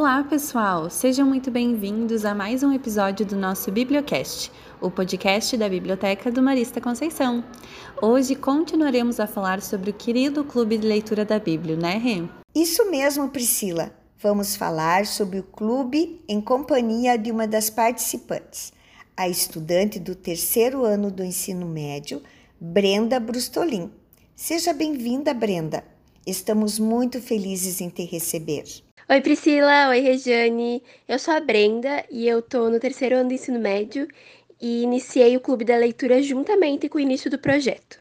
Olá, pessoal! Sejam muito bem-vindos a mais um episódio do nosso Bibliocast, o podcast da Biblioteca do Marista Conceição. Hoje continuaremos a falar sobre o querido Clube de Leitura da Bíblia, né, Rê? Isso mesmo, Priscila. Vamos falar sobre o clube em companhia de uma das participantes, a estudante do terceiro ano do ensino médio, Brenda Brustolin. Seja bem-vinda, Brenda. Estamos muito felizes em te receber. Oi Priscila, oi Regiane. Eu sou a Brenda e eu tô no terceiro ano do ensino médio e iniciei o Clube da Leitura juntamente com o início do projeto.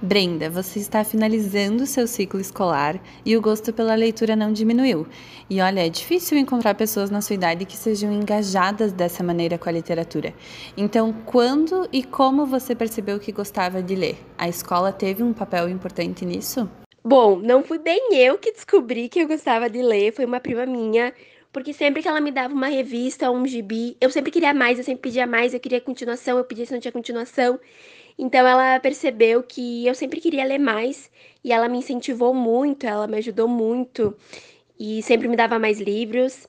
Brenda, você está finalizando seu ciclo escolar e o gosto pela leitura não diminuiu. E olha, é difícil encontrar pessoas na sua idade que sejam engajadas dessa maneira com a literatura. Então, quando e como você percebeu que gostava de ler? A escola teve um papel importante nisso? Bom, não fui bem eu que descobri que eu gostava de ler, foi uma prima minha, porque sempre que ela me dava uma revista ou um gibi, eu sempre queria mais, eu sempre pedia mais, eu queria continuação, eu pedia se não tinha continuação. Então ela percebeu que eu sempre queria ler mais e ela me incentivou muito, ela me ajudou muito e sempre me dava mais livros.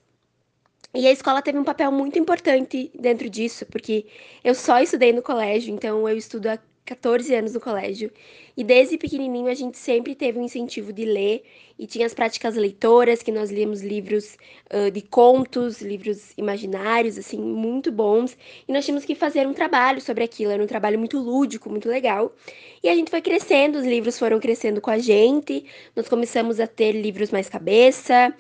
E a escola teve um papel muito importante dentro disso, porque eu só estudei no colégio, então eu estudo 14 anos no colégio. E desde pequenininho a gente sempre teve um incentivo de ler e tinha as práticas leitoras, que nós líamos livros uh, de contos, livros imaginários, assim, muito bons. E nós tínhamos que fazer um trabalho sobre aquilo, era um trabalho muito lúdico, muito legal. E a gente foi crescendo, os livros foram crescendo com a gente, nós começamos a ter livros mais cabeça.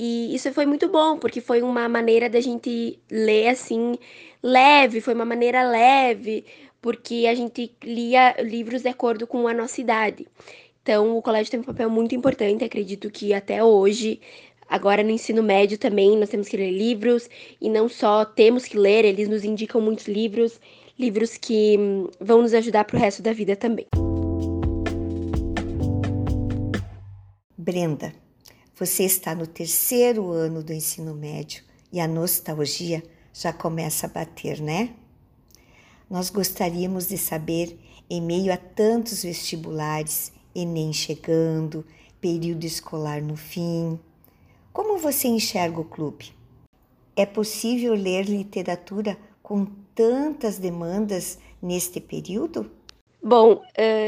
E isso foi muito bom, porque foi uma maneira da gente ler assim, leve, foi uma maneira leve, porque a gente lia livros de acordo com a nossa idade. Então, o colégio tem um papel muito importante, acredito que até hoje, agora no ensino médio também, nós temos que ler livros, e não só temos que ler, eles nos indicam muitos livros, livros que hum, vão nos ajudar para o resto da vida também. Brenda, você está no terceiro ano do ensino médio e a nostalgia já começa a bater, né? Nós gostaríamos de saber, em meio a tantos vestibulares, Enem chegando, período escolar no fim, como você enxerga o clube? É possível ler literatura com tantas demandas neste período? Bom,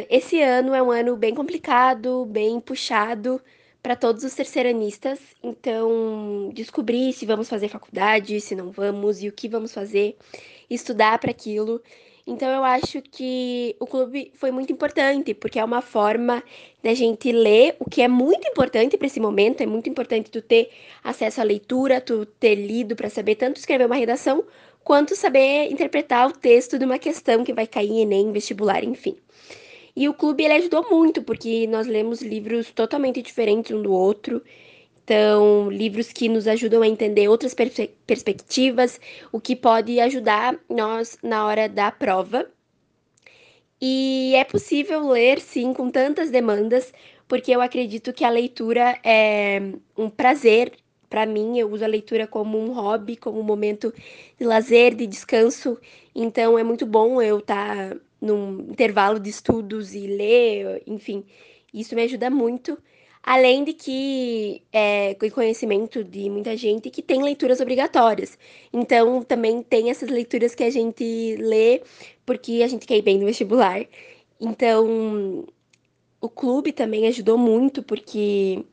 esse ano é um ano bem complicado, bem puxado para todos os terceiranistas. Então, descobrir se vamos fazer faculdade, se não vamos e o que vamos fazer estudar para aquilo. Então eu acho que o clube foi muito importante, porque é uma forma da gente ler o que é muito importante para esse momento, é muito importante tu ter acesso à leitura, tu ter lido para saber tanto escrever uma redação, quanto saber interpretar o texto de uma questão que vai cair em ENEM, vestibular, enfim. E o clube ele ajudou muito, porque nós lemos livros totalmente diferentes um do outro. Então, livros que nos ajudam a entender outras perspe perspectivas, o que pode ajudar nós na hora da prova. E é possível ler, sim, com tantas demandas, porque eu acredito que a leitura é um prazer. Para mim, eu uso a leitura como um hobby, como um momento de lazer, de descanso. Então, é muito bom eu estar tá num intervalo de estudos e ler, enfim, isso me ajuda muito. Além de que é conhecimento de muita gente que tem leituras obrigatórias. Então, também tem essas leituras que a gente lê porque a gente quer ir bem no vestibular. Então, o clube também ajudou muito porque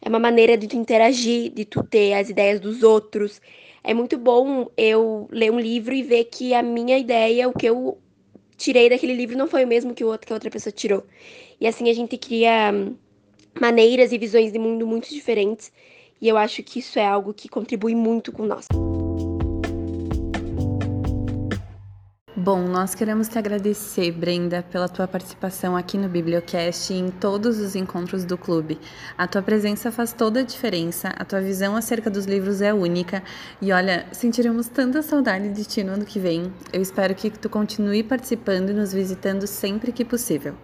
é uma maneira de tu interagir, de tu ter as ideias dos outros. É muito bom eu ler um livro e ver que a minha ideia, o que eu tirei daquele livro não foi o mesmo que o outro que a outra pessoa tirou. E assim a gente cria maneiras e visões de mundo muito diferentes, e eu acho que isso é algo que contribui muito com nós. Bom, nós queremos te agradecer, Brenda, pela tua participação aqui no Bibliocast e em todos os encontros do clube. A tua presença faz toda a diferença, a tua visão acerca dos livros é única e olha, sentiremos tanta saudade de ti no ano que vem. Eu espero que tu continue participando e nos visitando sempre que possível.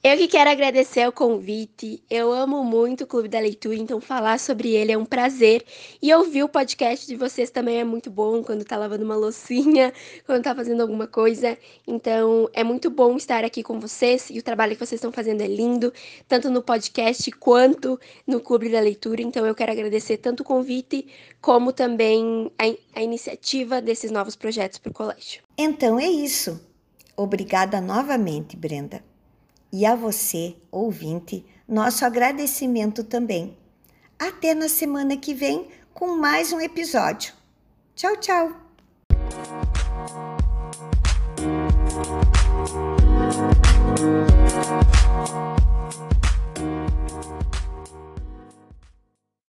Eu que quero agradecer o convite. Eu amo muito o Clube da Leitura, então falar sobre ele é um prazer. E ouvir o podcast de vocês também é muito bom quando tá lavando uma loucinha, quando tá fazendo alguma coisa. Então é muito bom estar aqui com vocês e o trabalho que vocês estão fazendo é lindo, tanto no podcast quanto no Clube da Leitura. Então eu quero agradecer tanto o convite como também a, a iniciativa desses novos projetos para o colégio. Então é isso. Obrigada novamente, Brenda. E a você, ouvinte, nosso agradecimento também. Até na semana que vem com mais um episódio. Tchau, tchau!